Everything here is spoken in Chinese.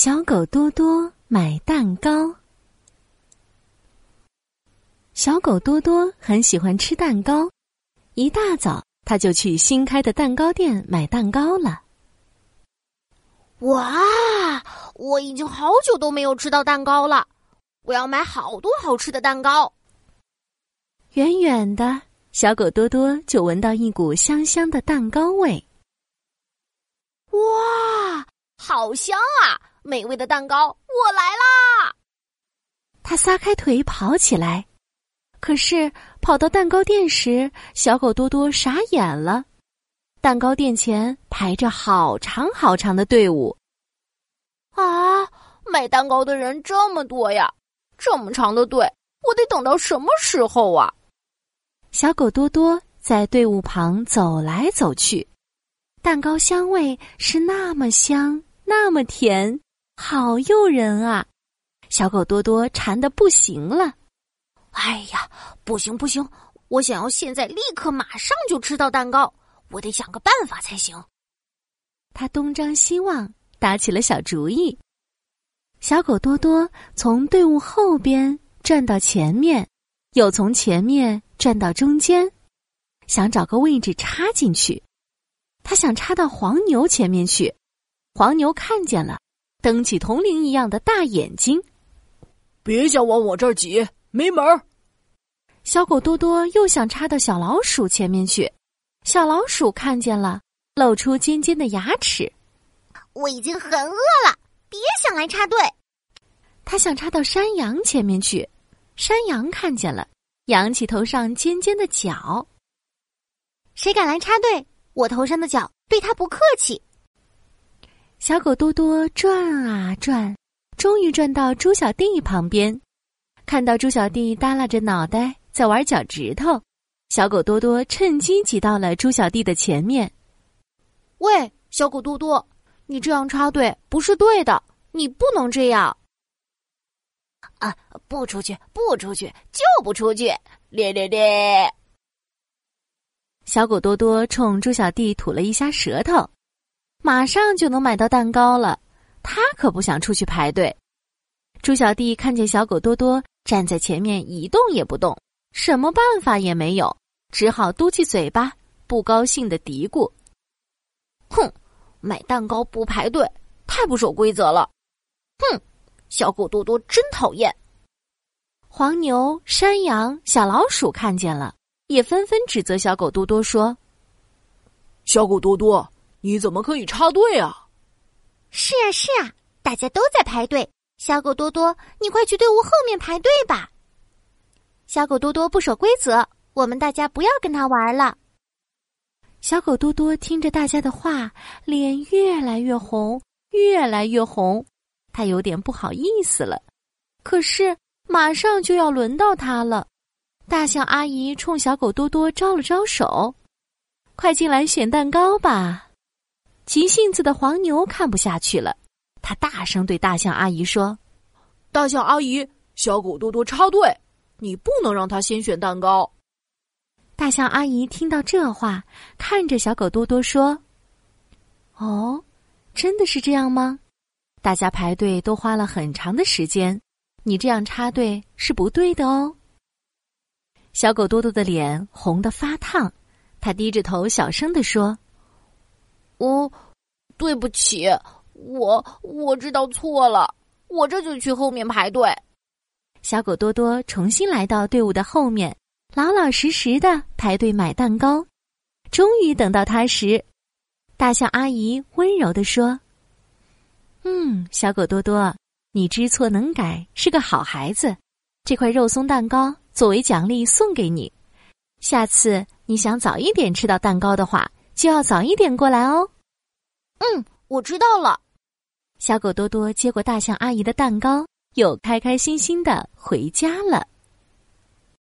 小狗多多买蛋糕。小狗多多很喜欢吃蛋糕，一大早他就去新开的蛋糕店买蛋糕了。哇！我已经好久都没有吃到蛋糕了，我要买好多好吃的蛋糕。远远的小狗多多就闻到一股香香的蛋糕味。哇，好香啊！美味的蛋糕，我来啦！他撒开腿跑起来，可是跑到蛋糕店时，小狗多多傻眼了。蛋糕店前排着好长好长的队伍。啊，买蛋糕的人这么多呀！这么长的队，我得等到什么时候啊？小狗多多在队伍旁走来走去。蛋糕香味是那么香，那么甜，好诱人啊！小狗多多馋得不行了。哎呀，不行不行，我想要现在立刻马上就吃到蛋糕，我得想个办法才行。他东张西望，打起了小主意。小狗多多从队伍后边转到前面，又从前面转到中间，想找个位置插进去。他想插到黄牛前面去，黄牛看见了，瞪起铜铃一样的大眼睛。别想往我这儿挤，没门儿！小狗多多又想插到小老鼠前面去，小老鼠看见了，露出尖尖的牙齿。我已经很饿了，别想来插队。他想插到山羊前面去，山羊看见了，扬起头上尖尖的角。谁敢来插队？我头上的角对他不客气。小狗多多转啊转，终于转到猪小弟旁边，看到猪小弟耷拉着脑袋在玩脚趾头，小狗多多趁机挤到了猪小弟的前面。喂，小狗多多，你这样插队不是对的，你不能这样。啊，不出去，不出去，就不出去！咧咧咧。小狗多多冲猪小弟吐了一下舌头，马上就能买到蛋糕了。他可不想出去排队。猪小弟看见小狗多多站在前面一动也不动，什么办法也没有，只好嘟起嘴巴，不高兴的嘀咕：“哼，买蛋糕不排队，太不守规则了。哼，小狗多多真讨厌。”黄牛、山羊、小老鼠看见了。也纷纷指责小狗多多说：“小狗多多，你怎么可以插队啊？”“是啊，是啊，大家都在排队。小狗多多，你快去队伍后面排队吧。”小狗多多不守规则，我们大家不要跟他玩了。小狗多多听着大家的话，脸越来越红，越来越红，他有点不好意思了。可是马上就要轮到他了。大象阿姨冲小狗多多招了招手：“快进来选蛋糕吧！”急性子的黄牛看不下去了，他大声对大象阿姨说：“大象阿姨，小狗多多插队，你不能让他先选蛋糕。”大象阿姨听到这话，看着小狗多多说：“哦，真的是这样吗？大家排队都花了很长的时间，你这样插队是不对的哦。”小狗多多的脸红得发烫，他低着头小声地说：“哦，对不起，我我知道错了，我这就去后面排队。”小狗多多重新来到队伍的后面，老老实实的排队买蛋糕。终于等到他时，大象阿姨温柔地说：“嗯，小狗多多，你知错能改，是个好孩子。这块肉松蛋糕。”作为奖励送给你，下次你想早一点吃到蛋糕的话，就要早一点过来哦。嗯，我知道了。小狗多多接过大象阿姨的蛋糕，又开开心心的回家了。